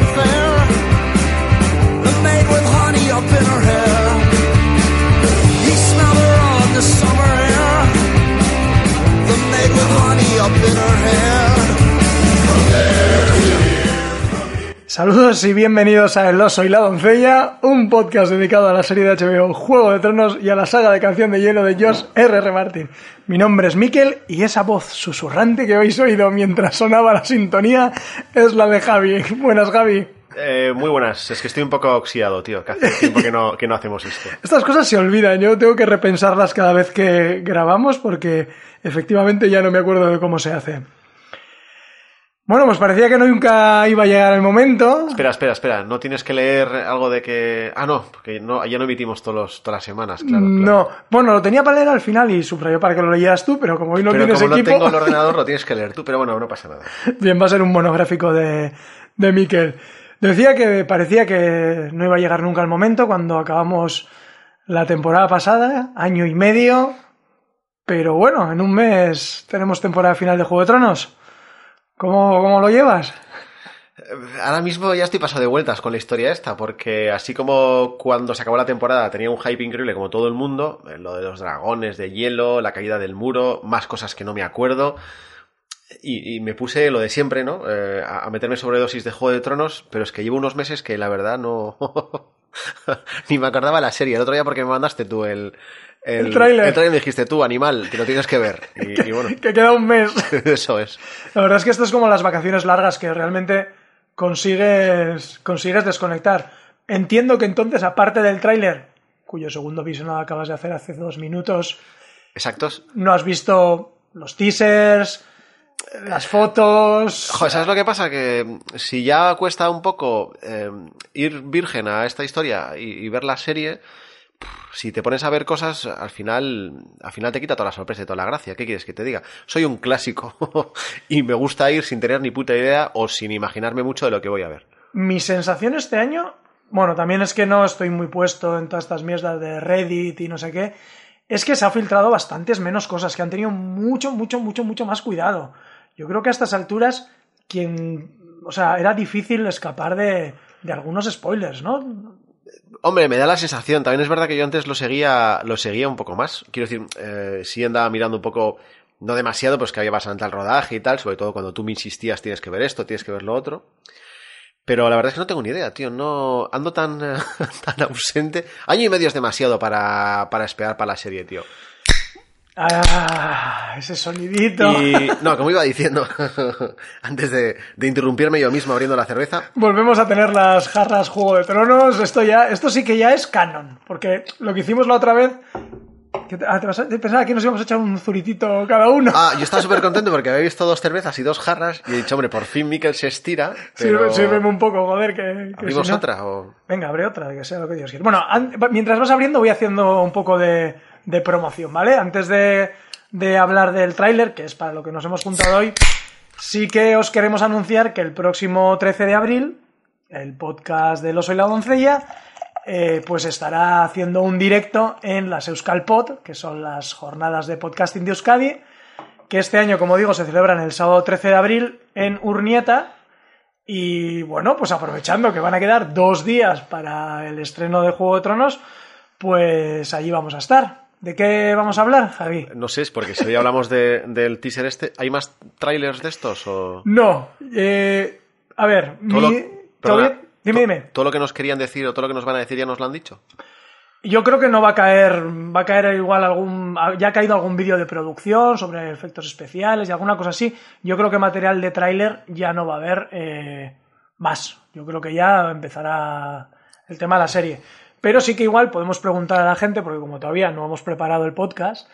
分。Saludos y bienvenidos a El oso y la doncella, un podcast dedicado a la serie de HBO Juego de Tronos y a la saga de Canción de Hielo de Josh R.R. Martin. Mi nombre es Mikel y esa voz susurrante que habéis oído mientras sonaba la sintonía es la de Javi. Buenas, Javi. Eh, muy buenas, es que estoy un poco oxidado, tío, que hace tiempo que no, que no hacemos esto. Estas cosas se olvidan, yo tengo que repensarlas cada vez que grabamos porque efectivamente ya no me acuerdo de cómo se hace. Bueno, pues parecía que nunca iba a llegar el momento. Espera, espera, espera, no tienes que leer algo de que... Ah, no, porque no, ya no emitimos todos los- todas las semanas, claro. claro. No, bueno, lo tenía para leer al final y subrayó para que lo leyeras tú, pero como hoy no pero tienes como equipo... no tengo el ordenador, lo tienes que leer tú, pero bueno, no pasa nada. Bien, va a ser un monográfico de, de Miquel. Decía que parecía que no iba a llegar nunca el momento cuando acabamos la temporada pasada, año y medio, pero bueno, en un mes tenemos temporada final de Juego de Tronos. ¿Cómo, cómo lo llevas? Ahora mismo ya estoy pasado de vueltas con la historia esta, porque así como cuando se acabó la temporada tenía un hype increíble como todo el mundo, eh, lo de los dragones de hielo, la caída del muro, más cosas que no me acuerdo, y, me puse lo de siempre, ¿no? Eh, a, meterme sobredosis de Juego de Tronos, pero es que llevo unos meses que la verdad no... Ni me acordaba la serie. El otro día porque me mandaste tú el... El tráiler. El tráiler dijiste tú, animal, que lo tienes que ver. Y, y bueno, Que queda un mes. eso es. La verdad es que esto es como las vacaciones largas que realmente consigues, consigues desconectar. Entiendo que entonces, aparte del tráiler, cuyo segundo visionado acabas de hacer hace dos minutos, Exactos. no has visto los teasers, las fotos. Joder, ¿sabes lo que pasa? Que mm, si ya cuesta un poco eh, ir virgen a esta historia y, y ver la serie, si te pones a ver cosas, al final, al final te quita toda la sorpresa y toda la gracia. ¿Qué quieres que te diga? Soy un clásico y me gusta ir sin tener ni puta idea o sin imaginarme mucho de lo que voy a ver. Mi sensación este año, bueno, también es que no estoy muy puesto en todas estas mierdas de Reddit y no sé qué, es que se ha filtrado bastantes menos cosas, que han tenido mucho, mucho, mucho, mucho más cuidado. Yo creo que a estas alturas, quien, o sea, era difícil escapar de, de algunos spoilers, ¿no? Hombre, me da la sensación. También es verdad que yo antes lo seguía, lo seguía un poco más. Quiero decir, eh, sí andaba mirando un poco, no demasiado, pues que había bastante al rodaje y tal, sobre todo cuando tú me insistías, tienes que ver esto, tienes que ver lo otro. Pero la verdad es que no tengo ni idea, tío. No ando tan, tan ausente. Año y medio es demasiado para, para esperar para la serie, tío. Ah, ese sonidito. Y no, como iba diciendo, antes de, de interrumpirme yo mismo abriendo la cerveza, Volvemos a tener las jarras Juego de Tronos. Esto ya, esto sí que ya es canon. Porque lo que hicimos la otra vez. que ah, te vas a- pensaba que nos íbamos a echar un zuritito cada uno. Ah, yo estaba súper contento porque había visto dos cervezas y dos jarras y he dicho, hombre, por fin Mikel se estira. Pero... Sírveme un poco, joder, que, que ¿Abrimos si no- otra o...? Venga, abre otra, que sea lo que Dios quiera. Bueno, an- mientras vas abriendo voy haciendo un poco de, de promoción, ¿vale? Antes de, de hablar del tráiler, que es para lo que nos hemos juntado hoy, sí que os queremos anunciar que el próximo 13 de abril, el podcast del oso y la doncella, eh, pues estará haciendo un directo en las Euskal Pod, que son las jornadas de podcasting de Euskadi, que este año, como digo, se celebran el sábado 13 de abril en Urnieta, y bueno, pues aprovechando que van a quedar dos días para el estreno de Juego de Tronos, pues allí vamos a estar. ¿De qué vamos a hablar, Javi? No sé, es porque si hoy hablamos de- del teaser este, ¿hay más trailers de estos o...? No, eh, a ver, Todo lo- mi- perdona, dime, dime. ¿Todo lo que nos querían decir o todo lo que nos van a decir ya nos lo han dicho? Yo creo que no va a caer, va a caer igual algún, ya ha caído algún vídeo de producción sobre efectos especiales y alguna cosa así. Yo creo que material de tráiler ya no va a haber eh, más. Yo creo que ya empezará el tema de la serie. Pero sí que igual podemos preguntar a la gente, porque como todavía no hemos preparado el podcast,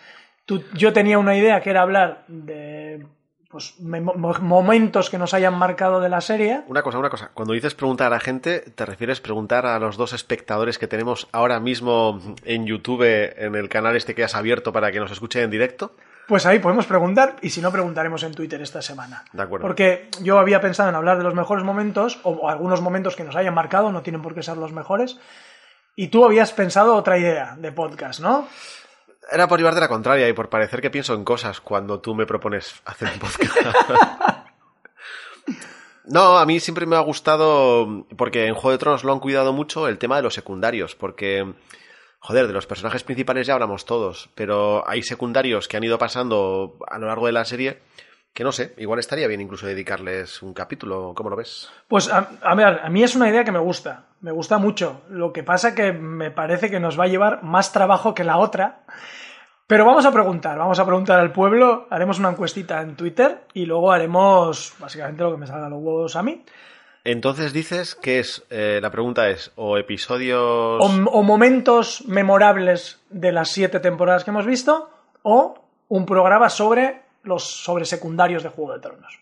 tú- yo tenía una idea que era hablar de pues me- mo- momentos que nos hayan marcado de la serie. Una cosa, una cosa. Cuando dices preguntar a la gente, ¿te refieres preguntar a los dos espectadores que tenemos ahora mismo en YouTube, en el canal este que has abierto para que nos escuchen en directo? Pues ahí podemos preguntar y si no preguntaremos en Twitter esta semana. De acuerdo. Porque yo había pensado en hablar de los mejores momentos o algunos momentos que nos hayan marcado, no tienen por qué ser los mejores. Y tú habías pensado otra idea de podcast, ¿no? Era por llevarte la contraria y por parecer que pienso en cosas cuando tú me propones hacer un podcast. no, a mí siempre me ha gustado, porque en Juego de Tronos lo han cuidado mucho, el tema de los secundarios, porque, joder, de los personajes principales ya hablamos todos, pero hay secundarios que han ido pasando a lo largo de la serie que no sé, igual estaría bien incluso dedicarles un capítulo, ¿cómo lo ves? Pues a, a ver, a mí es una idea que me gusta, me gusta mucho. Lo que pasa que me parece que nos va a llevar más trabajo que la otra. Pero vamos a preguntar, vamos a preguntar al pueblo, haremos una encuestita en Twitter y luego haremos básicamente lo que me salga los huevos a mí. Entonces dices que es, eh, la pregunta es, o episodios... O, o momentos memorables de las siete temporadas que hemos visto, o un programa sobre los sobre secundarios de Juego de Tronos.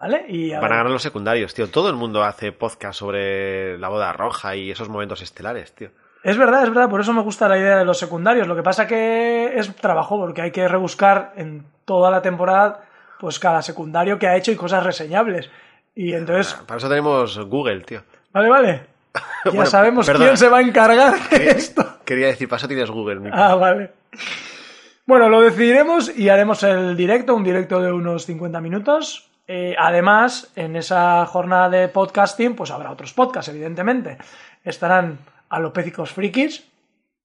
¿Vale? Y a Van a ganar los secundarios, tío. Todo el mundo hace podcast sobre la boda roja y esos momentos estelares, tío. Es verdad, es verdad, por eso me gusta la idea de los secundarios. Lo que pasa que es trabajo, porque hay que rebuscar en toda la temporada, pues cada secundario que ha hecho y cosas reseñables. Y entonces, Para eso tenemos Google, tío. vale, vale. Ya Bueno, sabemos perdona. quién se va a encargar de esto. Quería decir, para eso tienes Google. Ah, vale. Bueno, lo decidiremos y haremos el directo, un directo de unos 50 minutos. Eh, además, en esa jornada de podcasting, pues habrá otros podcasts, evidentemente. Estarán Alopécicos Frikis,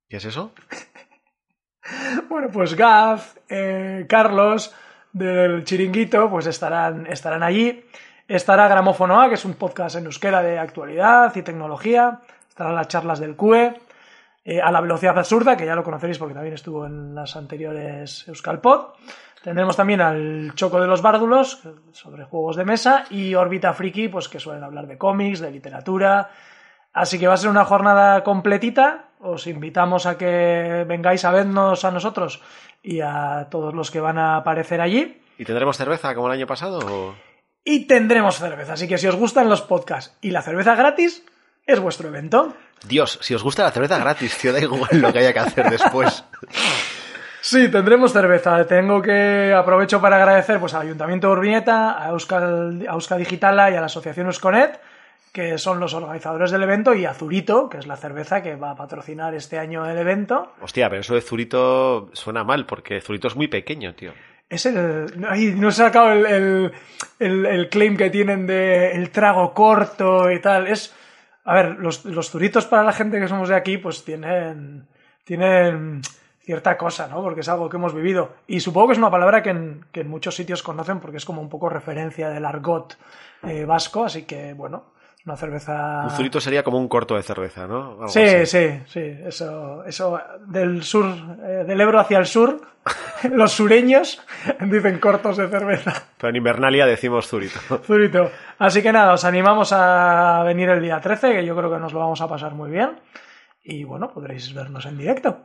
¿Qué es eso? Bueno, pues Gaz, eh, Carlos del Chiringuito, pues estarán, estarán allí. Estará Gramófono A, que es un podcast en euskera de actualidad y tecnología. Estarán las charlas del CUE. Eh, a la velocidad absurda, que ya lo conoceréis porque también estuvo en las anteriores Euskalpod. Tendremos también al Choco de los Bárdulos, sobre juegos de mesa, y Orbita Friki, pues que suelen hablar de cómics, de literatura. Así que va a ser una jornada completita. Os invitamos a que vengáis a vernos a nosotros y a todos los que van a aparecer allí. ¿Y tendremos cerveza como el año pasado? o- Y tendremos cerveza. Así que si os gustan los podcasts y la cerveza gratis, es vuestro evento. Dios, si os gusta la cerveza gratis, tío, da igual lo que haya que hacer después. Sí, tendremos cerveza. Tengo que aprovecho para agradecer pues, al Ayuntamiento de Urbieta, a Euskal, a Euskal Digitala y a la Asociación Euskonet, que son los organizadores del evento, y a Zurito, que es la cerveza que va a patrocinar este año el evento. Hostia, pero eso de Zurito suena mal, porque Zurito es muy pequeño, tío. Es el. Ay, no he sacado el, el, el- el claim que tienen de el trago corto y tal. Es. A ver, los, los zuritos para la gente que somos de aquí, pues tienen. Tienen cierta cosa, ¿no? Porque es algo que hemos vivido. Y supongo que es una palabra que en, que en muchos sitios conocen porque es como un poco referencia del argot eh, vasco. Así que, bueno, una cerveza. Un Zurito sería como un corto de cerveza, ¿no? Algo. Sí, así. sí, sí, eso, eso del sur, eh, del Ebro hacia el sur, los sureños dicen cortos de cerveza. Pero en Invernalia decimos Zurito. Zurito. Así que nada, os animamos a venir el día 13, que yo creo que nos lo vamos a pasar muy bien. Y bueno, podréis vernos en directo.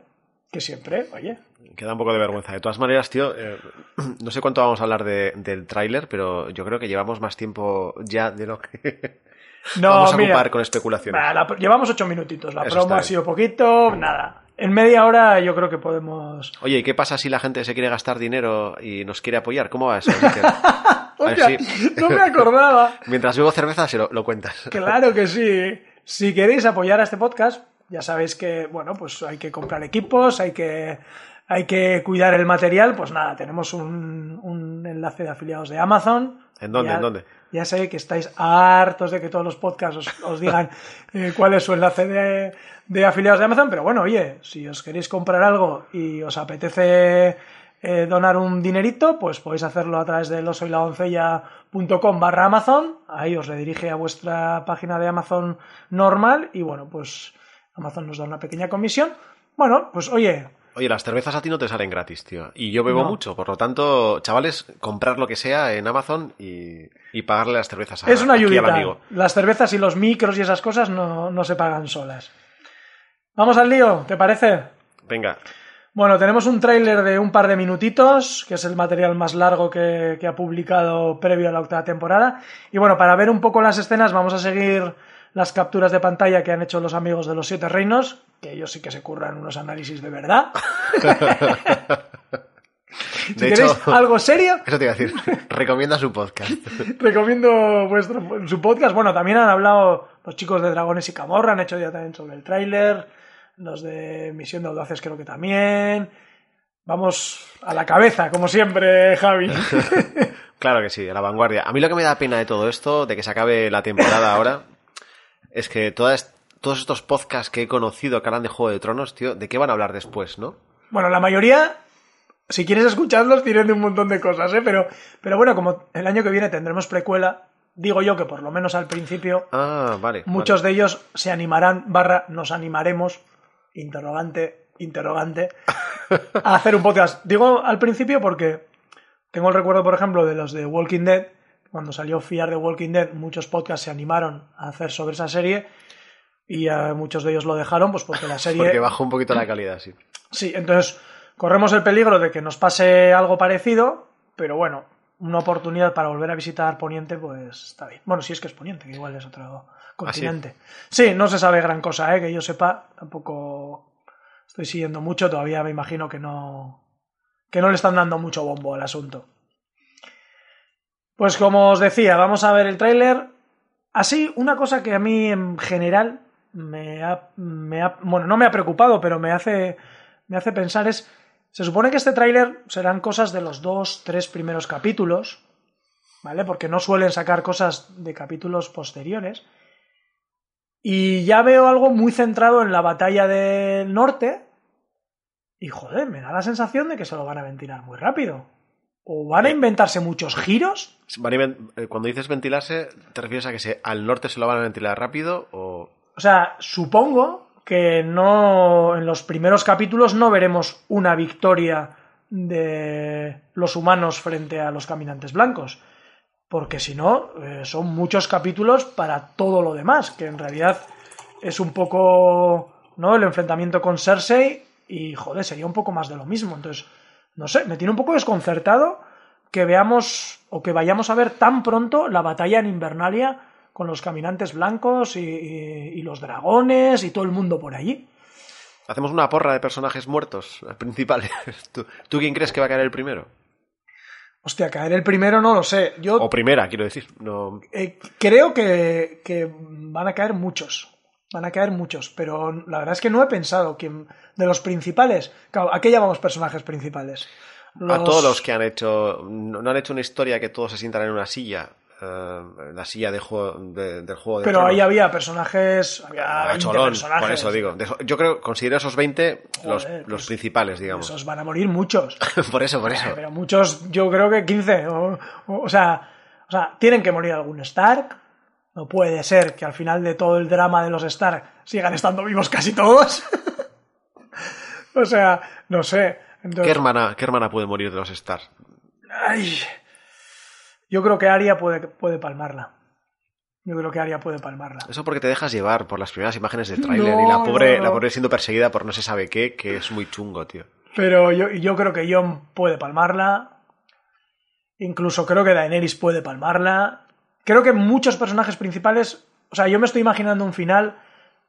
Que siempre, oye. Queda un poco de vergüenza. De todas maneras, tío, eh, no sé cuánto vamos a hablar de- del tráiler, pero yo creo que llevamos más tiempo ya de lo que No, vamos a mira, ocupar con especulaciones. bah, la- llevamos ocho minutitos. La Eso promo ha sido poquito, nada. En media hora yo creo que podemos. Oye, ¿y qué pasa si la gente se quiere gastar dinero y nos quiere apoyar? ¿Cómo va eso? Iker? A ver Hostia, si- no me acordaba. Mientras bebo cerveza, se lo, lo cuentas. Claro que sí. Si queréis apoyar a este podcast, ya sabéis que, bueno, pues hay que comprar equipos, hay que, hay que cuidar el material. Pues nada, tenemos un, un enlace de afiliados de Amazon. ¿En dónde? Ya- ¿En dónde? Ya sé que estáis hartos de que todos los podcasts os, os digan eh, cuál es su enlace de, de afiliados de Amazon, pero bueno, oye, si os queréis comprar algo y os apetece eh, donar un dinerito, pues podéis hacerlo a través de losoyladoncella.com barra Amazon, ahí os redirige a vuestra página de Amazon normal y bueno, pues Amazon nos da una pequeña comisión. Bueno, pues oye, Oye, las cervezas a ti no te salen gratis, tío. Y yo bebo No. mucho, por lo tanto, chavales, comprar lo que sea en Amazon y, y pagarle las cervezas a, es una al ayudita. amigo. Las cervezas y los micros y esas cosas no, no se pagan solas. Vamos al lío, ¿te parece? Venga, Bueno, tenemos un tráiler de un par de minutitos, que es el material más largo que, que ha publicado previo a la octava temporada. Y bueno, para ver un poco las escenas vamos a seguir las capturas de pantalla que han hecho los amigos de los Siete Reinos, que ellos sí que se curran unos análisis de verdad. si De queréis hecho- algo serio, Eso te iba a decir. Recomienda su podcast. recomiendo vuestro, su podcast. Bueno, también han hablado los chicos de Dragones y Camorra, han hecho ya también sobre el tráiler. Los de Misión de Audaces creo que también. Vamos a la cabeza, como siempre, Javi. Claro que sí, a la vanguardia. A mí lo que me da pena de todo esto, de que se acabe la temporada ahora, es que todas, todos estos podcasts que he conocido que hablan de Juego de Tronos, tío, ¿de qué van a hablar después, no? Bueno, la mayoría, si quieres escucharlos, tienen de un montón de cosas, ¿eh? Pero, pero bueno, como el año que viene tendremos precuela, digo yo que por lo menos al principio Ah, vale. muchos de ellos se animarán, barra, nos animaremos, interrogante, interrogante, a hacer un podcast. Digo al principio porque tengo el recuerdo, por ejemplo, de los de Walking Dead. Cuando salió Fiar de Walking Dead, muchos podcasts se animaron a hacer sobre esa serie y eh, muchos de ellos lo dejaron, pues porque la serie... Porque bajó un poquito la calidad, sí. Sí, entonces corremos el peligro de que nos pase algo parecido, pero bueno, una oportunidad para volver a visitar Poniente, pues está bien. Bueno, si es que es Poniente, que igual es otro continente. sí? no se sabe gran cosa, ¿eh? que yo sepa, tampoco estoy siguiendo mucho, todavía me imagino que no, que no le están dando mucho bombo al asunto. Pues como os decía, vamos a ver el tráiler. Así, una cosa que a mí en general me ha, bueno, no me ha preocupado, pero me hace, me hace pensar es, se supone que este tráiler serán cosas de los dos, tres primeros capítulos, ¿vale? Porque no suelen sacar cosas de capítulos posteriores. Y ya veo algo muy centrado en la batalla del norte. Y joder, me da la sensación de que se lo van a ventilar muy rápido. O van a inventarse muchos giros. Eh, Cuando dices ventilarse, ¿te refieres a que se, al norte se lo van a ventilar rápido o...? O sea, supongo que no en los primeros capítulos no veremos una victoria de los humanos frente a los caminantes blancos. Porque si no, eh, son muchos capítulos para todo lo demás, que en realidad es un poco ¿no? el enfrentamiento con Cersei y joder, sería un poco más de lo mismo. Entonces, no sé, me tiene un poco desconcertado que veamos o que vayamos a ver tan pronto la batalla en Invernalia con los caminantes blancos y, y- y los dragones y todo el mundo por allí. Hacemos una porra de personajes muertos eh, principales. ¿Tú, tú quién crees que va a caer el primero? Hostia, caer el primero no lo sé. Yo O primera, quiero decir. No... eh, creo que, que van a caer muchos. Van a caer muchos, pero la verdad es que no he pensado quién de los principales. Claro, ¿a qué llamamos personajes principales? A todos los que han hecho... No han hecho una historia que todos se sientan en una silla. eh, la silla de juego, de- del juego de Pero Tronos. ahí había personajes, había Ah, 20 cholón, personajes. por eso digo. Yo creo, considero esos 20 los, Joder, los pues, principales, digamos. Esos van a morir muchos. por eso, por eso. Pero muchos, yo creo que 15. O, o- o sea, o sea, tienen que morir algún Stark. No puede ser que al final de todo el drama de los Stark sigan estando vivos casi todos. o sea, no sé. Entonces, ¿Qué hermana, ¿Qué hermana puede morir de los Stars? ay, yo creo que Arya puede, puede palmarla. Yo creo que Arya puede palmarla. Eso porque te dejas llevar por las primeras imágenes del tráiler No, y la pobre, no, no. la pobre siendo perseguida por no se sabe qué, que es muy chungo, tío. Pero yo, yo creo que Jon puede palmarla. Incluso creo que Daenerys puede palmarla. Creo que muchos personajes principales. O sea, yo me estoy imaginando un final.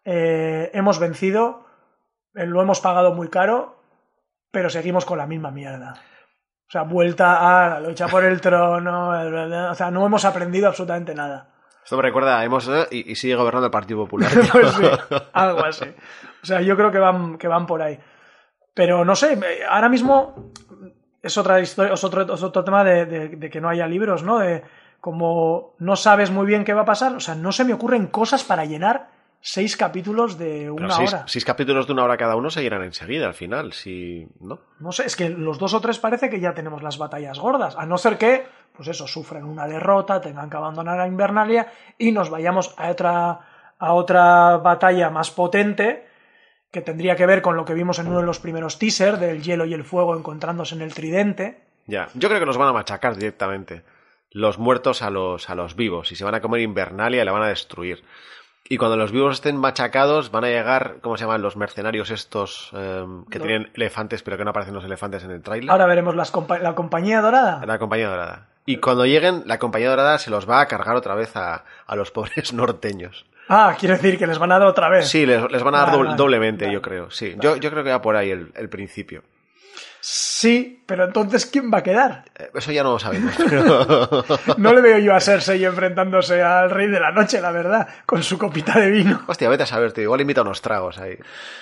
eh, hemos vencido. eh, lo hemos pagado muy caro. Pero seguimos con la misma mierda. O sea, vuelta a la lucha por el trono. O sea, no hemos aprendido absolutamente nada. Esto me recuerda, hemos eh, y, y sigue gobernando el Partido Popular. Pues sí, algo así. O sea, yo creo que van, que van por ahí. Pero no sé, ahora mismo es otra historia, es otro, es otro tema de, de- de que no haya libros, ¿no? De como no sabes muy bien qué va a pasar, o sea, no se me ocurren cosas para llenar seis capítulos de una seis, hora. seis capítulos de una hora cada uno se llenan enseguida al final, si no. No sé, es que los dos o tres parece que ya tenemos las batallas gordas, a no ser que, pues eso, sufran una derrota, tengan que abandonar a Invernalia y nos vayamos a otra, a otra batalla más potente que tendría que ver con lo que vimos en uno de los primeros teasers del hielo y el fuego encontrándose en el tridente. Ya, yo creo que los van a machacar directamente. Los muertos a los, a los vivos y se van a comer Invernalia y la van a destruir. Y cuando los vivos estén machacados, van a llegar, ¿cómo se llaman? Los mercenarios estos eh, que tienen elefantes, pero que no aparecen los elefantes en el tráiler. Ahora veremos las compa- la compañía dorada. La compañía dorada. Y cuando lleguen, la compañía dorada se los va a cargar otra vez a, a los pobres norteños. Ah, quiere decir que les van a dar otra vez. Sí, les, les van a dar doble- doblemente, vale. yo creo. Sí, yo, yo creo que va por ahí el, el principio. Sí, pero entonces ¿quién va a quedar? Eh, Eso ya no lo sabemos. pero- No le veo yo a Cersei enfrentándose al Rey de la Noche, la verdad, con su copita de vino. Hostia, vete a saber, tío. Igual invita unos tragos ahí.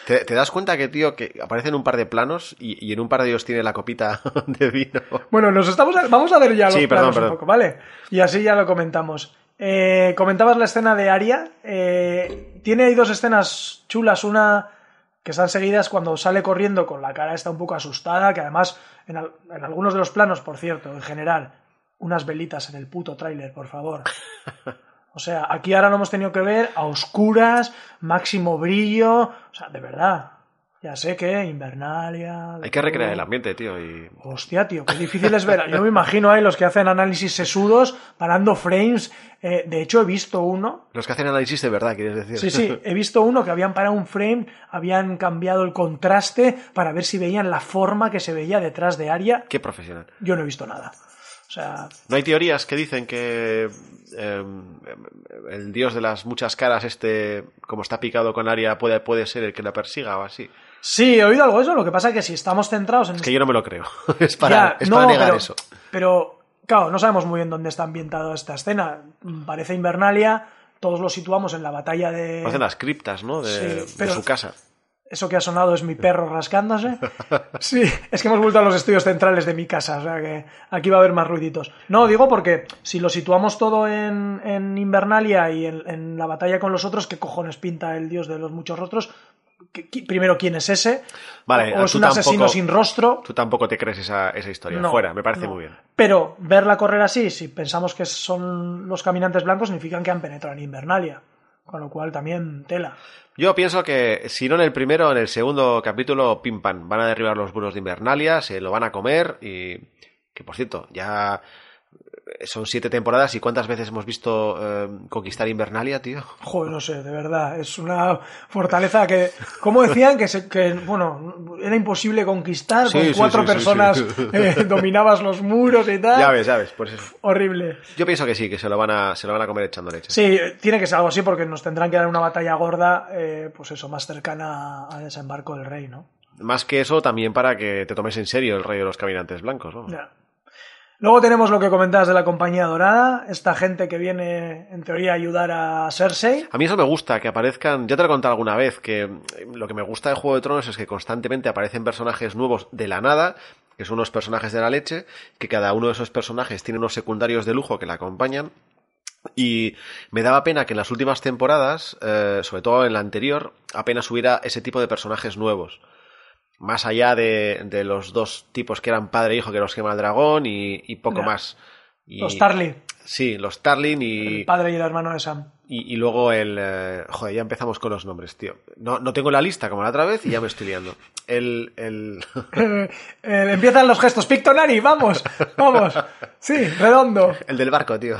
¿Te, te das cuenta que, tío, que aparecen un par de planos y, y en un par de ellos tiene la copita de vino? Bueno, nos estamos vamos a ver ya los Sí, perdón, planos un poco, ¿vale? Y así ya lo comentamos. Eh, comentabas la escena de Aria. eh, tiene ahí dos escenas chulas. Una que están seguidas cuando sale corriendo con la cara está un poco asustada, que además en, al- en algunos de los planos, por cierto, en general, unas velitas en el puto tráiler, por favor. O sea, aquí ahora no hemos tenido que ver a oscuras, máximo brillo, o sea, de verdad. Ya sé que Invernalia... Hay que recrear el ambiente, tío. Y... Hostia, tío, qué difícil es ver. Yo me imagino ahí los que hacen análisis sesudos, parando frames. Eh, de hecho, he visto uno. Los que hacen análisis de verdad, quieres decir. Sí, sí, he visto uno que habían parado un frame, habían cambiado el contraste para ver si veían la forma que se veía detrás de Aria. Qué profesional. Yo no he visto nada. O sea, ¿No hay teorías que dicen que eh, el dios de las muchas caras, este, como está picado con Aria, puede, puede ser el que la persiga o así? Sí, he oído algo de eso. Lo que pasa es que si estamos centrados en. Es que yo no me lo creo. es para, Ya, es no, para negar pero, eso. Pero, claro, no sabemos muy bien dónde está ambientada esta escena. Parece Invernalia, todos lo situamos en la batalla de. Parecen las criptas, ¿no? De, Sí, de su casa. Eso que ha sonado es mi perro rascándose. Sí, es que hemos vuelto a los estudios centrales de mi casa, o sea que aquí va a haber más ruiditos. No, digo porque si lo situamos todo en, en Invernalia y en, en la batalla con los otros, ¿qué cojones pinta el dios de los muchos rostros? ¿Qué- qué- primero, ¿quién es ese? Vale, ¿O es tú un asesino sin rostro? Tú tampoco te crees esa, esa historia. No, Fuera, me parece no. muy bien. Pero verla correr así, si pensamos que son los caminantes blancos, significan que han penetrado en Invernalia. Con lo cual también tela. Yo pienso que si no en el primero, en el segundo capítulo, pim pam, van a derribar los muros de Invernalia, se lo van a comer y que por cierto, ya son siete temporadas y cuántas veces hemos visto eh, conquistar Invernalia, tío. Joder, no sé, de verdad, es una fortaleza que, como decían, que, se- que bueno, era imposible conquistar, Sí, con cuatro sí, sí, personas eh, dominabas los muros y tal. Ya ves, ya ves, por eso. Horrible. Yo pienso que sí, que se lo van a, se lo van a comer echando leche. Sí, tiene que ser algo así porque nos tendrán que dar una batalla gorda, eh, pues eso, más cercana al desembarco del rey, ¿no? Más que eso, también para que te tomes en serio el rey de los caminantes blancos, ¿no? Ya. Luego tenemos lo que comentabas de la compañía dorada, esta gente que viene, en teoría, a ayudar a Cersei. A mí eso me gusta, que aparezcan, ya te lo he contado alguna vez, que lo que me gusta de Juego de Tronos es que constantemente aparecen personajes nuevos de la nada, que son unos personajes de la leche, que cada uno de esos personajes tiene unos secundarios de lujo que la acompañan. Y me daba pena que en las últimas temporadas, eh, sobre todo en la anterior, apenas hubiera ese tipo de personajes nuevos. Más allá de, de los dos tipos que eran padre e hijo que los quema el dragón y, y poco más. Y- Los Tarly, Sí, los Tarlin y, el padre y el hermano de Sam. y, y luego el... eh, joder, ya empezamos con los nombres, tío. No, no tengo la lista como la otra vez y ya me estoy liando. El... el... Eh, empiezan los gestos. Pictonari, vamos, vamos. Sí, redondo. el del barco, tío.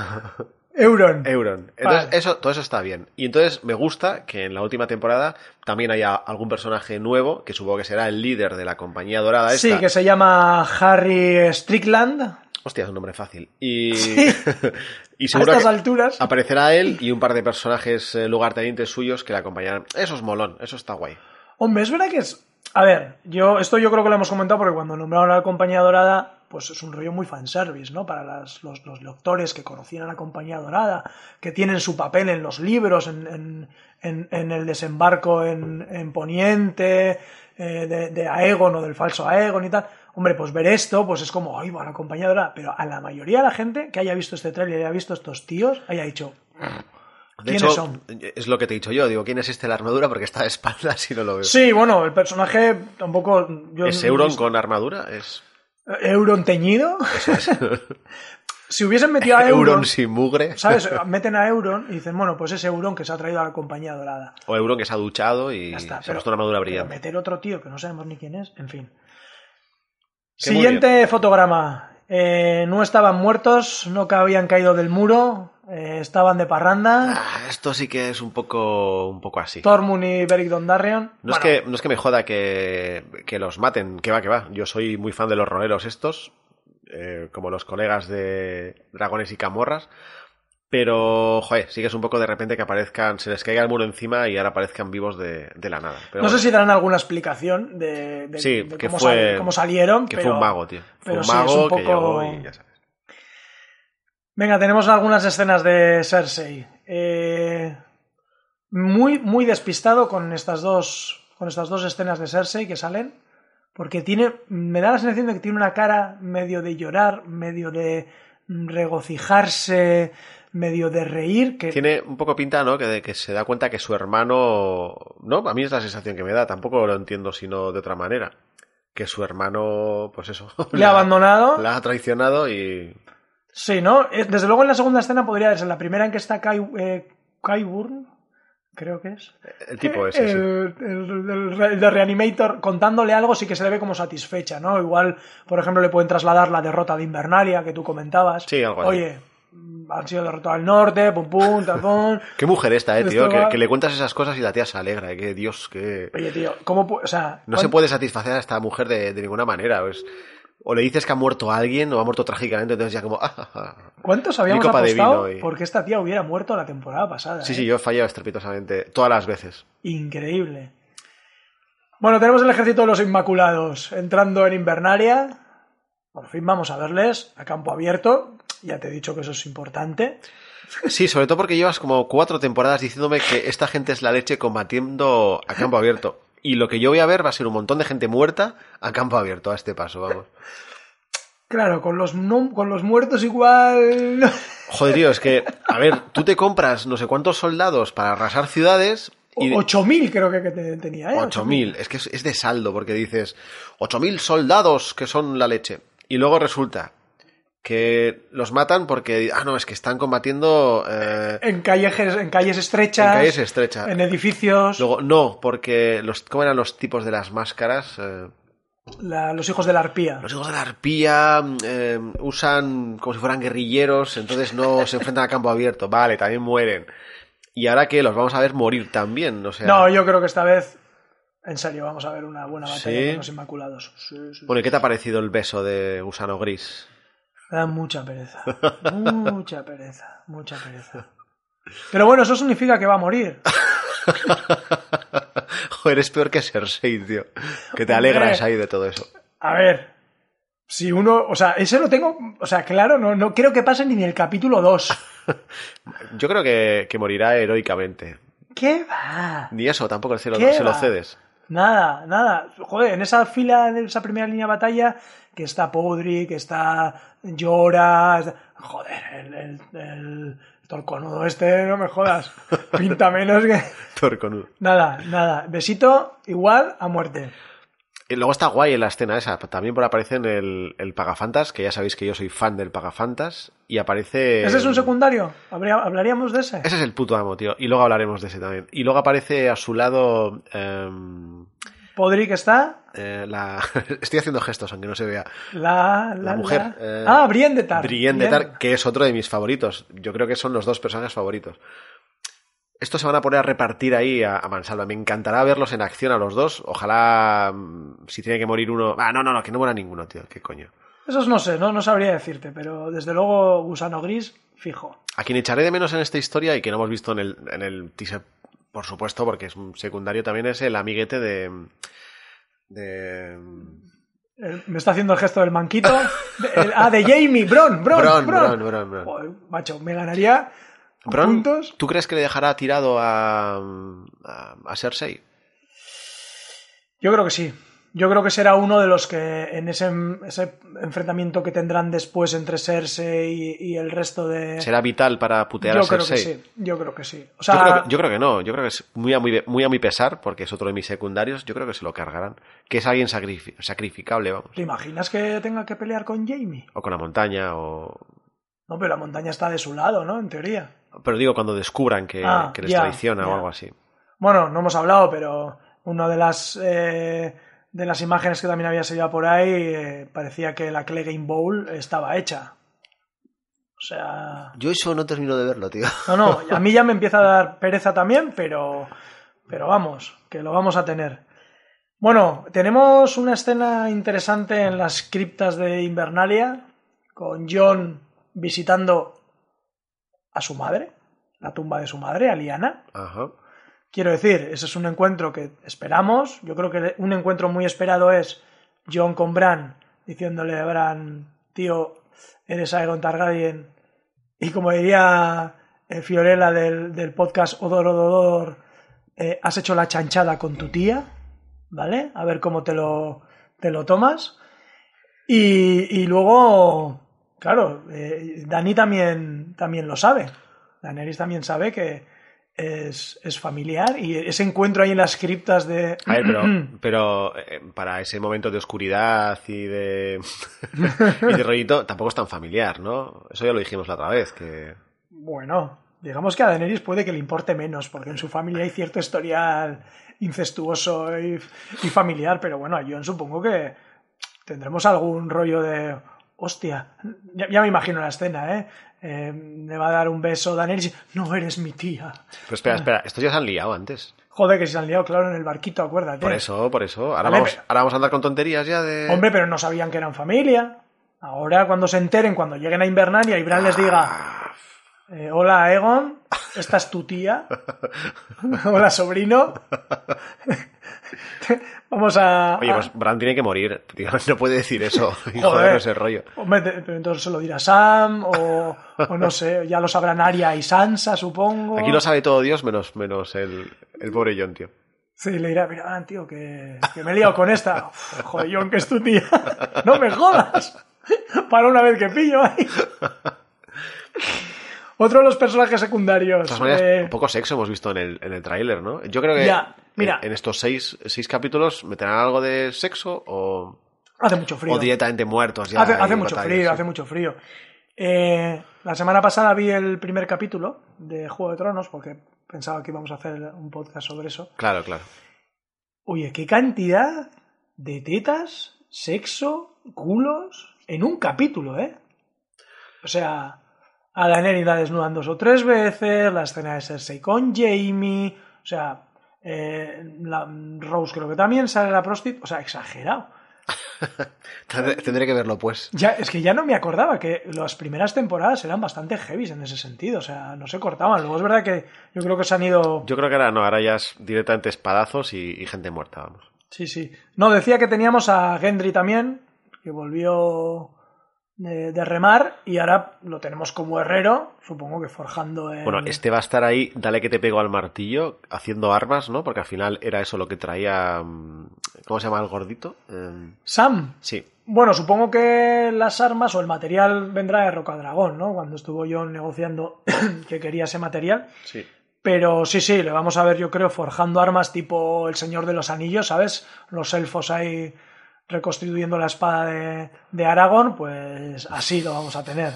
Euron. Euron. Entonces, Vale. eso, todo eso está bien. Y entonces me gusta que en la última temporada también haya algún personaje nuevo, que supongo que será el líder de la compañía dorada esta. Sí, que se llama Harry Strickland. Hostia, es un nombre fácil. Y, Sí. y A seguro estas que alturas. aparecerá él y un par de personajes eh, lugartenientes suyos que le acompañarán. Eso es molón, eso está guay. Hombre, es verdad que es. A ver, yo esto yo creo que lo hemos comentado porque cuando nombraron a la compañía dorada, pues es un rollo muy fanservice, ¿no? Para las- los, los lectores que conocían a la compañía dorada, que tienen su papel en los libros, en, en- en- en el desembarco en, en Poniente, eh, de, de Aegon o del falso Aegon y tal. Hombre, pues ver esto, pues es como, ay, va, la compañía dorada. Pero a la mayoría de la gente que haya visto este trailer y haya visto estos tíos, haya dicho, De ¿Quiénes hecho, son? es lo que te he dicho yo. Digo, ¿quién es este de la armadura? Porque está de espaldas y no lo veo. sí, bueno, el personaje tampoco. Yo ¿Es Euron visto- con armadura? Es Euron teñido. si hubiesen metido a Euron, Euron sin mugre. ¿sabes? Meten a Euron y dicen, bueno, pues es Euron que se ha traído a la compañía dorada. O Euron que se ha duchado y Ya está. se ha puesto una armadura pero brillante. meter otro tío que no sabemos ni quién es, en fin. Siguiente fotograma. Eh, no estaban muertos, no habían caído del muro, eh, estaban de parranda. Ah, esto sí que es un poco, un poco así. Tormund y Beric Dondarrion. No, es que, no es que me joda que, que los maten, que va, que va. Yo soy muy fan de los roleros estos, eh, como los colegas de Dragones y Camorras. Pero, joder, sí que es un poco de repente que aparezcan, se les caiga el muro encima y ahora aparezcan vivos de, de la nada. Pero no sé si darán alguna explicación de, de- Sí, de que cómo, fue- sal- cómo salieron. que pero- fue un mago, tío. Fue pero un sí, es mago que llegó y ya sabes. Venga, tenemos algunas escenas de Cersei. Eh, muy, muy despistado con estas dos. Con estas dos escenas de Cersei que salen. Porque tiene. Me da la sensación de que tiene una cara medio de llorar, medio de regocijarse, medio de reír. Que Tiene un poco pinta, ¿no? Que, de que se da cuenta que su hermano. No, a mí es la sensación que me da. Tampoco lo entiendo, sino de otra manera. Que su hermano, pues eso. le ha abandonado. La ha traicionado y. Sí, ¿no? Eh, Desde luego en la segunda escena podría ser la primera en que está Kai, eh, Qyburn, creo que es. El tipo ese, sí. el, el- el- de Reanimator contándole algo sí que se le ve como satisfecha, ¿no? Igual, por ejemplo, le pueden trasladar la derrota de Invernalia que tú comentabas. Sí, algo así. Oye, han sido derrotados al norte, pum pum, tapón. Qué mujer esta, eh, tío. Que, que le cuentas esas cosas y la tía se alegra. eh, Que Dios, que. Oye, tío, ¿cómo O sea, No se ¿cuán- puede satisfacer a esta mujer de, de ninguna manera. pues. O le dices que ha muerto alguien o ha muerto trágicamente, entonces ya como. ah, ah, ah. ¿cuántos habíamos apostado y- porque esta tía hubiera muerto la temporada pasada? Sí, eh? sí, yo he fallado estrepitosamente. Todas las veces. Increíble. Bueno, tenemos el ejército de los Inmaculados entrando en Invernaria. Por fin vamos a verles a campo abierto. Ya te he dicho que eso es importante. Sí, sobre todo porque llevas como cuatro temporadas diciéndome que esta gente es la leche combatiendo a campo abierto. Y lo que yo voy a ver va a ser un montón de gente muerta a campo abierto, a este paso, vamos. Claro, con los, no- con los muertos igual... Joder, tío, es que, a ver, tú te compras no sé cuántos soldados para arrasar ciudades y... 8.000 creo que, que te- tenía, ¿eh? 8.000, es que es, es de saldo porque dices 8.000 soldados que son la leche. Y luego resulta que los matan porque, ah, no, es que están combatiendo eh, En calles, en calles estrechas. en calles estrechas. En edificios. Luego, no, porque los, ¿cómo eran los tipos de las máscaras? Eh, la- los hijos de la arpía. los hijos de la arpía eh, usan como si fueran guerrilleros, entonces no se enfrentan a campo abierto. Vale, también mueren. Y ahora que los vamos a ver morir también, o sea... No, yo creo que esta vez, en serio, vamos a ver una buena batalla ¿Sí? con los Inmaculados. Sí, sí, Bueno, ¿y qué te ha parecido el beso de Gusano Gris? Me da mucha pereza. Mucha pereza. Mucha pereza. Pero bueno, eso significa que va a morir. Joder, es peor que Cersei, tío. Que te Hombre. alegras ahí de todo eso. A ver. Si uno. O sea, ese lo tengo. O sea, claro, no, no creo que pase ni en el capítulo 2. Yo creo que, que morirá heroicamente. ¿Qué va? Ni eso, tampoco se lo, ¿Qué se lo cedes. Nada, nada. Joder, en esa fila, en esa primera línea de batalla, que está Podri, que está Llora. Joder, el, el, el torconudo este, no me jodas. Pinta menos que. Torconudo. Nada, nada. Besito igual a muerte. Y luego está guay en la escena esa. También por aparece en el, el Pagafantas, que ya sabéis que yo soy fan del Pagafantas. Y aparece. ¿Ese es un secundario? ¿Habría- ¿Hablaríamos de ese? Ese es el puto amo, tío. Y luego hablaremos de ese también. Y luego aparece a su lado. em, Podri que está. eh, la... Estoy haciendo gestos, aunque no se vea. La, la, La mujer, eh, ah, Brienne de Tar. Brienne de Tar, que es otro de mis favoritos. Yo creo que son los dos personajes favoritos. Estos se van a poner a repartir ahí a, a mansalva. Me encantará verlos en acción a los dos. Ojalá, mm, si tiene que morir uno... Ah, no, no, no, que no muera ninguno, tío. ¿Qué coño? Esos no sé, no, no sabría decirte, pero desde luego Gusano Gris, fijo. A quien echaré de menos en esta historia y que no hemos visto en el, en el teaser, por supuesto, porque es un secundario también, es el amiguete de... me está haciendo el gesto del manquito. El- ah, de Jamie, Bron, Bron, Bron, Bron. Bron, Bron, Bron. Joder, macho, me ganaría Bron, puntos. ¿tú crees que le dejará tirado a, a, a Cersei? Yo creo que sí. Yo creo que será uno de los que en ese, ese enfrentamiento que tendrán después entre Cersei y, y el resto de... ¿Será vital para putear yo a creo Cersei? que sí. Yo creo que sí. O Yo, sea, creo que, yo creo que no, yo creo que es muy a, muy, muy a mi pesar, porque es otro de mis secundarios, yo creo que se lo cargarán. Que es alguien sacrifi- sacrificable, vamos. ¿te imaginas que tenga que pelear con Jamie? O con la montaña, o... No, pero la montaña está de su lado, ¿no? En teoría. Pero digo, cuando descubran que, Ah, que les traiciona o algo así. Bueno, no hemos hablado, pero una de las eh, de las imágenes que también había salido por ahí, eh, parecía que la Clay Game Bowl estaba hecha. O sea. Yo eso no termino de verlo, tío. No, no, a mí ya me empieza a dar pereza también, pero, pero vamos, que lo vamos a tener. Bueno, tenemos una escena interesante en las criptas de Invernalia, con John visitando a su madre, la tumba de su madre, a Liana. Ajá. Quiero decir, ese es un encuentro que esperamos. Yo creo que un encuentro muy esperado es John con Bran diciéndole a Bran, tío, eres Aegon Targaryen. Y como diría eh, Fiorella del, del podcast Odor Odor, eh, has hecho la chanchada con tu tía, ¿vale? A ver cómo te lo, te lo tomas. Y, y luego, claro, eh, Dani también, también lo sabe. Daenerys también sabe que es, es familiar y ese encuentro ahí en las criptas de... A ver, pero, pero eh, para ese momento de oscuridad y de, y de rollito tampoco es tan familiar, ¿no? Eso ya lo dijimos la otra vez, que... Bueno, digamos que a Daenerys puede que le importe menos, porque en su familia hay cierto historial incestuoso y, y familiar, pero bueno, a Jon supongo que tendremos algún rollo de... Hostia, ya, ya me imagino la escena, ¿eh? ¿eh? Me va a dar un beso Daenerys y, no eres mi tía. Pero espera, espera, estos ya se han liado antes. Joder, que se han liado, claro, en el barquito, acuérdate. Por eso, por eso. Ahora, Vale, vamos, pero- ahora vamos a andar con tonterías ya de... Hombre, pero no sabían que eran familia. Ahora, cuando se enteren, cuando lleguen a Invernalia y Bran les diga: Ah. Eh, Hola, Egon, esta es tu tía. Hola, sobrino. Vamos a. Oye, pues Bran tiene que morir. tío, no puede decir eso. Y Joder. ese rollo. Hombre, entonces se lo dirá Sam, o, o no sé, ya lo sabrán Arya y Sansa, supongo. Aquí lo sabe todo Dios menos, menos el, el pobre John, tío. Sí, le dirá, mira, Bran, tío, que, que me he liado con esta. Uf, Joder, Jon, que es tu tía. No me jodas. Para una vez que pillo ahí. Otro de los personajes De secundarios. todas maneras, eh, poco sexo hemos visto en el, en el tráiler, ¿no? Yo creo que Ya, mira. en, en estos seis, seis capítulos meterán algo de sexo o, hace mucho frío. o directamente muertos ya. hace mucho batallas, frío, sí. hace mucho frío. Eh, la semana pasada vi el primer capítulo de Juego de Tronos porque pensaba que íbamos a hacer un podcast sobre eso. Claro, claro. Oye, qué cantidad de tetas, sexo, culos en un capítulo, ¿eh? O sea, a Daenerys la desnudan dos o tres veces, la escena de Cersei con Jamie, o sea, eh, la, Rose creo que también sale la prostituta, o sea, exagerado. Tendré, que verlo, pues. Ya, es que ya no me acordaba que las primeras temporadas eran bastante heavy en ese sentido, o sea, no se cortaban. Luego es verdad que yo creo que se han ido... Yo creo que ahora no, ahora ya es directamente espadazos y, y gente muerta, vamos. Sí, sí. No, decía que teníamos a Gendry también, que volvió de, de remar y ahora lo tenemos como herrero, supongo que forjando en... Bueno, este va a estar ahí, dale que te pego al martillo, haciendo armas, ¿no? Porque al final era eso lo que traía. mm, ¿Cómo se llama el gordito? Eh, Sam. sí. Bueno, supongo que las armas o el material vendrá de Rocadragón, ¿no? Cuando estuvo yo negociando que quería ese material. Sí. Pero sí, sí, le vamos a ver, yo creo, forjando armas tipo el Señor de los Anillos, ¿sabes? Los elfos ahí reconstituyendo la espada de, de Aragorn, pues así lo vamos a tener.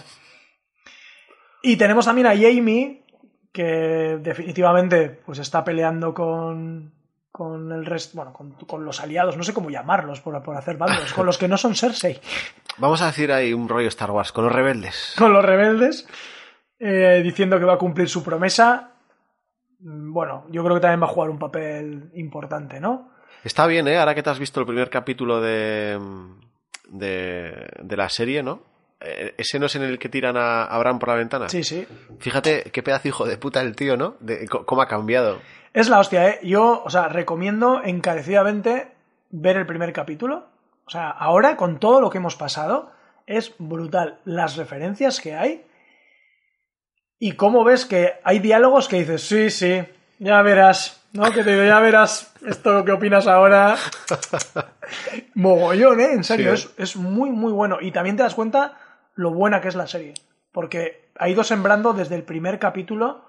Y tenemos también a Jamie, que definitivamente pues está peleando con, con el resto, bueno, con, con los aliados, no sé cómo llamarlos por, por hacer bandos, con los que no son Cersei, Vamos a decir ahí un rollo Star Wars con los rebeldes. con los rebeldes, eh, diciendo que va a cumplir su promesa. Mm, Bueno, yo creo que también va a jugar un papel importante, ¿no? Está bien, ¿eh? Ahora que te has visto el primer capítulo de, de, de la serie, ¿no? Eh, Ese no es en el que tiran a Abraham por la ventana. Sí, sí. Fíjate qué pedazo hijo de puta el tío, ¿no? De, cómo ha cambiado. Es la hostia, ¿eh? Yo, o sea, recomiendo encarecidamente ver el primer capítulo. O sea, ahora, con todo lo que hemos pasado, es brutal. Las referencias que hay. Y cómo ves que hay diálogos que dices, sí, sí, ya verás, ¿no? Que te digo, ya verás esto que opinas ahora. Mogollón, ¿eh? En serio, Sí, es, es muy, muy bueno. Y también te das cuenta lo buena que es la serie. Porque ha ido sembrando desde el primer capítulo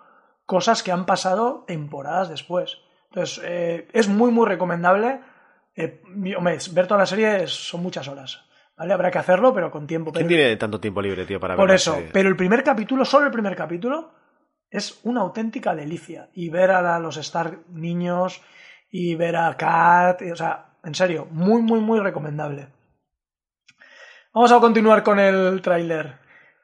cosas que han pasado temporadas después. Entonces, eh, es muy, muy recomendable. Eh, hombre, ver toda la serie son muchas horas. ¿Vale? Habrá que hacerlo, pero con tiempo. ¿Quién Pero- tiene tanto tiempo libre, tío, para ver por la eso, serie? pero el primer capítulo, solo el primer capítulo, es una auténtica delicia. Y ver a los Stark niños y ver a Kat, o sea, En serio, muy, muy, muy recomendable. Vamos a continuar con el tráiler.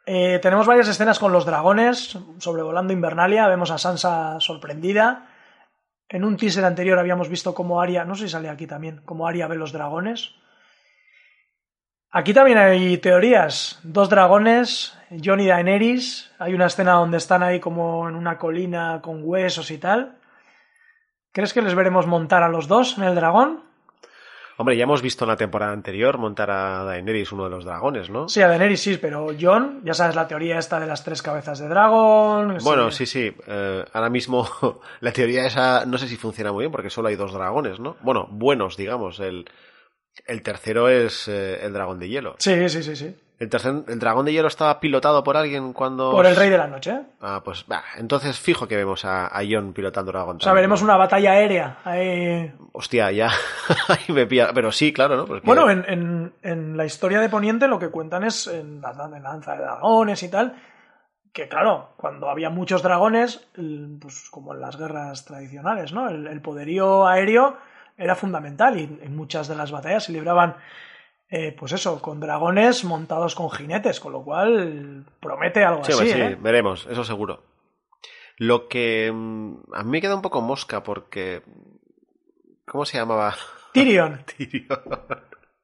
Eh, tenemos varias escenas con los dragones sobrevolando Invernalia. Vemos a Sansa sorprendida. En un teaser anterior habíamos visto cómo Arya, no sé si sale aquí también, cómo Arya ve los dragones. Aquí también hay teorías. Dos dragones, Jon y Daenerys. Hay una escena donde están ahí como en una colina con huesos y tal. ¿Crees que les veremos montar a los dos en el dragón? Hombre, ya hemos visto en la temporada anterior montar a Daenerys uno de los dragones, ¿no? Sí, a Daenerys sí, pero Jon, ya sabes la teoría esta de las tres cabezas de dragón. Bueno, sí, sí. Eh, ahora mismo la teoría esa no sé si funciona muy bien porque solo hay dos dragones, ¿no? Bueno, buenos, digamos. El, el tercero es eh, el dragón de hielo. Sí, sí, sí, sí. ¿El, tercer- ¿El dragón de hielo estaba pilotado por alguien cuando...? Por el Rey de la Noche. Ah, pues va. Entonces fijo que vemos a, a Jon pilotando dragón. O sea, veremos una batalla aérea. ahí. Hostia, ya. Ahí me pilla. Pero sí, claro, ¿no? Porque- Bueno, en, en- en la historia de Poniente lo que cuentan es en la danza de dragones y tal, que claro, cuando había muchos dragones, pues como en las guerras tradicionales, ¿no? El, el poderío aéreo era fundamental y en muchas de las batallas se libraban, eh, pues eso, con dragones montados con jinetes, con lo cual promete algo Sí, así, hombre, sí, ¿eh? veremos, eso seguro. Lo que mm, a mí me queda un poco mosca porque... ¿Cómo se llamaba? Tyrion, Tyrion.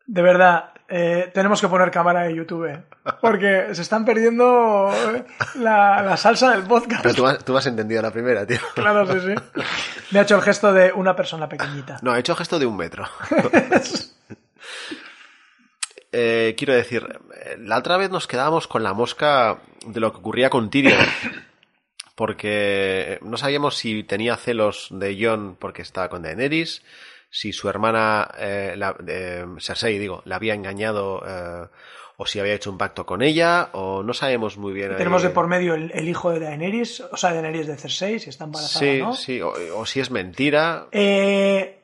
De verdad, eh, tenemos que poner cámara de YouTube, ¿eh? porque se están perdiendo eh, la, la salsa del podcast. Pero tú, has- tú has entendido la primera, tío. Claro, sí, sí. Me ha hecho el gesto de una persona pequeñita. No, ha hecho gesto de un metro. Eh, quiero decir, la otra vez nos quedábamos con la mosca de lo que ocurría con Tyrion. Porque no sabíamos si tenía celos de Jon porque estaba con Daenerys, si su hermana, eh, la- eh, Cersei, digo, la había engañado eh, o si había hecho un pacto con ella, o no sabemos muy bien. Tenemos de por medio el, el hijo de Daenerys, o sea, Daenerys de Cersei, si está embarazada Sí, o no. sí, o, o si es mentira. Eh,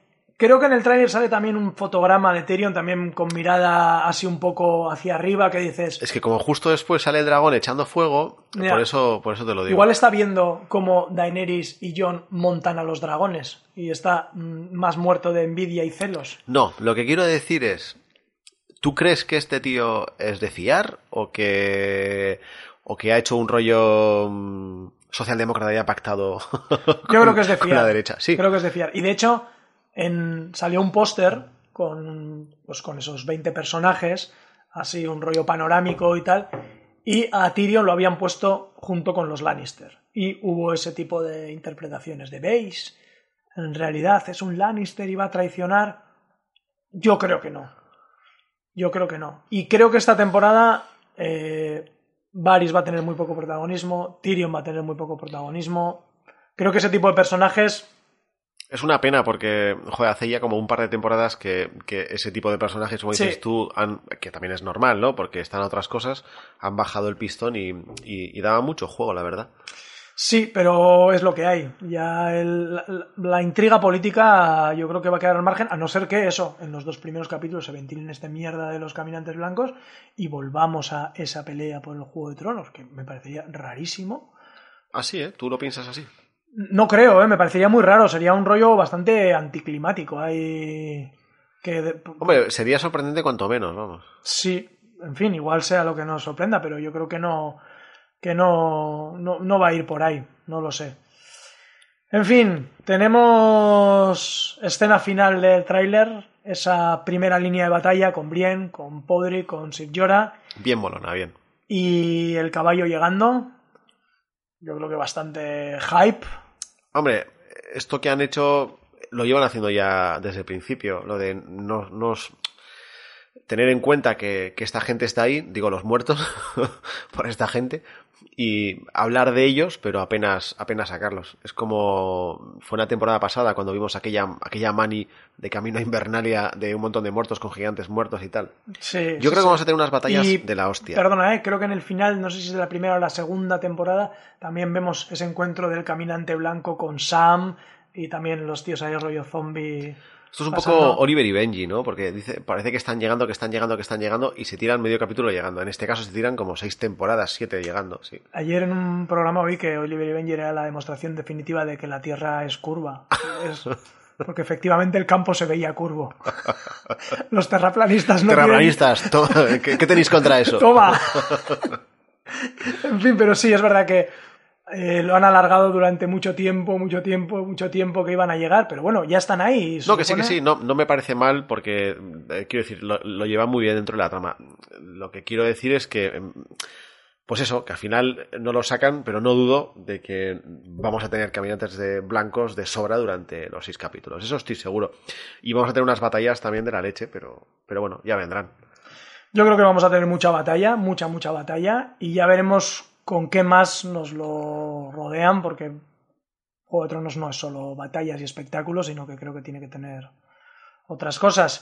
creo que en el tráiler sale también un fotograma de Tyrion, también con mirada así un poco hacia arriba, que dices, Es que como justo después sale el dragón echando fuego, Ya. por eso, por eso te lo digo. igual está viendo cómo Daenerys y Jon montan a los dragones y está mm, más muerto de envidia y celos. No, lo que quiero decir es, ¿tú crees que este tío es de fiar o que o que ha hecho un rollo mm, socialdemócrata y ha pactado Yo creo que es de con fiar. la derecha? Sí. Creo que es de fiar. Y de hecho, en, salió un póster con, pues, con esos 20 personajes, así un rollo panorámico y tal, y a Tyrion lo habían puesto junto con los Lannister. Y hubo ese tipo de interpretaciones de ¿veis? En realidad es un Lannister y va a traicionar. Yo creo que no. Yo creo que no. Y creo que esta temporada eh, Varys va a tener muy poco protagonismo, Tyrion va a tener muy poco protagonismo. Creo que ese tipo de personajes Es una pena porque, joder, hace ya como un par de temporadas que, que ese tipo de personajes, como Sí. dices tú, han, que también es normal, ¿no? Porque están otras cosas, han bajado el pistón y, y, y daba mucho juego, la verdad. Sí, pero es lo que hay. Ya el- la, la intriga política yo creo que va a quedar al margen, a no ser que eso, en los dos primeros capítulos se ventilen esta mierda de los caminantes blancos y volvamos a esa pelea por el Juego de Tronos, que me parecería rarísimo. Así, ¿eh? Tú lo piensas así. No creo, ¿eh? me parecería muy raro, sería un rollo bastante anticlimático. Hay que... de- Hombre, sería sorprendente cuanto menos, vamos. Sí, en fin, igual sea lo que nos sorprenda, pero yo creo que no, que no, no, no va a ir por ahí, no lo sé. En fin, tenemos escena final del tráiler, esa primera línea de batalla con Brienne, con Podrick, con Sir Jorah Bien molona, bien. y el caballo llegando. Yo creo que bastante hype. Hombre, esto que han hecho lo llevan haciendo ya desde el principio, lo de no, nos tener en cuenta que, que esta gente está ahí, digo los muertos, por esta gente, y hablar de ellos, pero apenas, apenas sacarlos. Es como fue una temporada pasada cuando vimos aquella, aquella mani de camino a Invernalia de un montón de muertos con gigantes muertos y tal. Sí, Yo sí, creo que vamos a tener unas batallas Y, de la hostia. Perdona, eh, creo que en el final, no sé si es de la primera o la segunda temporada, también vemos ese encuentro del caminante blanco con Sam y también los tíos ahí rollo zombie. Esto es un pasando. poco Oliver y Benji, ¿no? Porque dice, parece que están llegando, que están llegando, que están llegando y se tiran medio capítulo llegando. En este caso se tiran como seis temporadas, siete llegando, sí. Ayer en un programa vi que Oliver y Benji era la demostración definitiva de que la Tierra es curva. Es, porque efectivamente el campo se veía curvo. Los terraplanistas no Terraplanistas, ¿qué, qué tenéis contra eso? Toma. en fin, pero sí, es verdad que eh, lo han alargado durante mucho tiempo, mucho tiempo, mucho tiempo que iban a llegar, pero bueno, ya están ahí. No, que sí, que sí, no, no me parece mal porque, eh, quiero decir, lo, lo lleva muy bien dentro de la trama. Lo que quiero decir es que, em, pues eso, que al final no lo sacan, pero no dudo de que vamos a tener caminantes de blancos de sobra durante los seis capítulos. Eso estoy seguro. Y vamos a tener unas batallas también de la leche, pero, pero bueno, ya vendrán. Yo creo que vamos a tener mucha batalla, mucha, mucha batalla, y ya veremos con qué más nos lo rodean, porque Juego de Tronos no es solo batallas y espectáculos, sino que creo que tiene que tener otras cosas.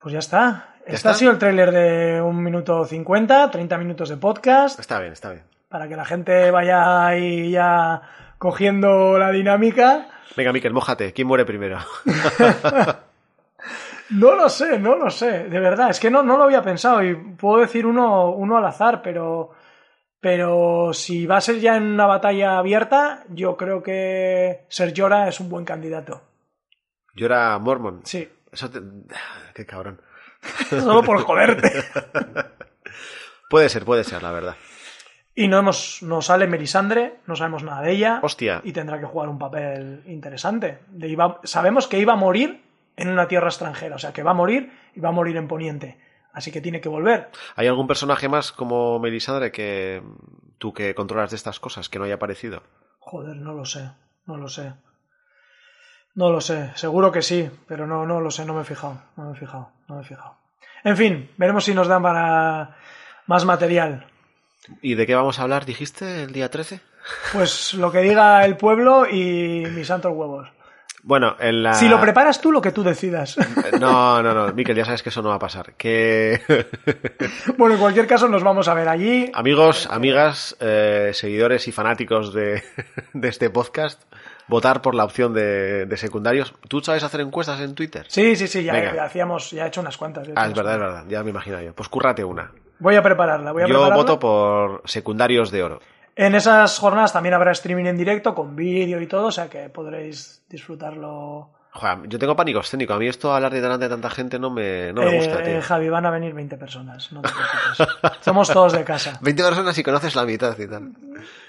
Pues ya está. ¿Ya Este está? ha sido el tráiler de un minuto 50, 30 minutos de podcast, Está bien, está bien. para que la gente vaya ahí ya cogiendo la dinámica. Venga, Miquel, mójate. ¿Quién muere primero? No lo sé, no lo sé, de verdad, es que no, no lo había pensado y puedo decir uno, uno al azar, pero, pero si va a ser ya en una batalla abierta, yo creo que Ser Jorah es un buen candidato. Era Mormon. Sí, Eso te... Qué cabrón. solo por joderte. Puede ser, puede ser, la verdad. Y no hemos, no sale Melisandre, no sabemos nada de ella. Hostia. Y tendrá que jugar un papel interesante. De iba- sabemos que iba a morir en una tierra extranjera, o sea que va a morir y va a morir en Poniente. Así que tiene que volver. ¿Hay algún personaje más como Melisandre que tú que controlas de estas cosas que no haya aparecido? Joder, no lo sé, no lo sé. No lo sé, seguro que sí, pero no, no lo sé, no me he fijado, no me he fijado, no me he fijado. En fin, veremos si nos dan para más material. ¿Y de qué vamos a hablar, dijiste, el día 13? Pues lo que diga el pueblo y mis santos huevos. Bueno, en la... Si lo preparas tú, lo que tú decidas. No, no, no, Miquel, ya sabes que eso no va a pasar. Que... bueno, en cualquier caso, nos vamos a ver allí. Amigos, amigas, eh, seguidores y fanáticos de, de este podcast, votar por la opción de, de secundarios. ¿Tú sabes hacer encuestas en Twitter? Sí, sí, sí, ya, hacíamos, ya he hecho unas cuantas. ya he hecho Ah, es verdad, es verdad, ya me imagino yo. Pues cúrrate una. Voy a prepararla, voy a Yo prepararla. voto por secundarios de oro. En esas jornadas también habrá streaming en directo con vídeo y todo, o sea que podréis disfrutarlo. Joder, yo tengo pánico escénico. A mí esto hablar de delante de tanta gente no me, no me Eh, gusta, tío. eh, Javi, van a venir 20 personas, no te preocupes. Somos todos de casa. 20 personas y conoces la mitad y tal.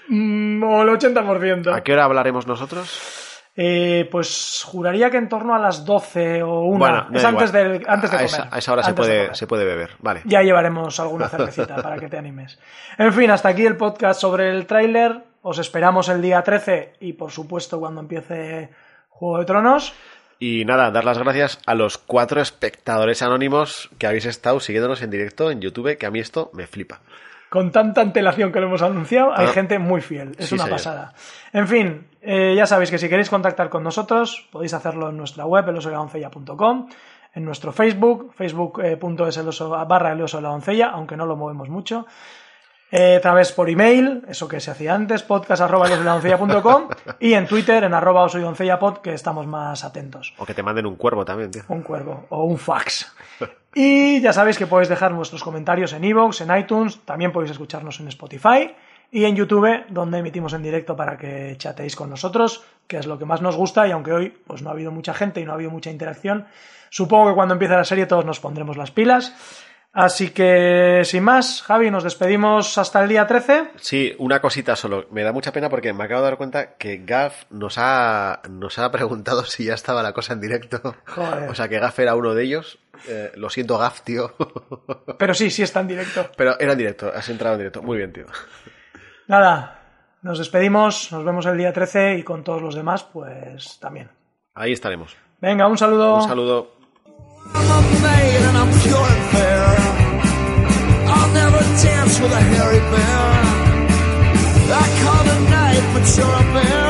Mm, o el 80%. ¿A qué hora hablaremos nosotros? Eh, pues juraría que en torno a las 12 o 1. Bueno, es antes, del, antes de a comer. esa, a esa hora se puede, se puede beber. Vale. Ya llevaremos alguna cervecita para que te animes. En fin, hasta aquí el podcast sobre el tráiler. Os esperamos el día 13 y por supuesto cuando empiece Juego de Tronos. Y nada, dar las gracias a los cuatro espectadores anónimos que habéis estado siguiéndonos en directo en YouTube, que a mí esto me flipa. Con tanta antelación que lo hemos anunciado, hay Ah. gente muy fiel. Es Sí, una señor. pasada. En fin, eh, ya sabéis que si queréis contactar con nosotros, podéis hacerlo en nuestra web, elosoladoncella.com, en nuestro Facebook, facebook.es oso- barra el oso de la doncella, aunque no lo movemos mucho. Eh, otra vez por email, eso que se hacía antes, podcast arroba elosoladoncella.com y en Twitter, en arroba pod, que estamos más atentos. O que te manden un cuervo también, tío. Un cuervo o un fax. Y ya sabéis que podéis dejar vuestros comentarios en iVoox, en iTunes, también podéis escucharnos en Spotify y en YouTube, donde emitimos en directo para que chateéis con nosotros, que es lo que más nos gusta y aunque hoy pues no ha habido mucha gente y no ha habido mucha interacción, supongo que cuando empiece la serie todos nos pondremos las pilas. Así que, sin más, Javi, nos despedimos hasta el día 13. Sí, una cosita solo. Me da mucha pena porque me acabo de dar cuenta que Gaff nos ha, nos ha preguntado si ya estaba la cosa en directo. Joder. O sea, que Gaff era uno de ellos. Eh, lo siento, Gaff, tío. Pero sí, sí está en directo. Pero era en directo, has entrado en directo. Muy bien, tío. Nada, nos despedimos, nos vemos el día 13 y con todos los demás, pues también. Ahí estaremos. Venga, un saludo. Un saludo. Dance with a hairy bear. I call the night, but you're a bear.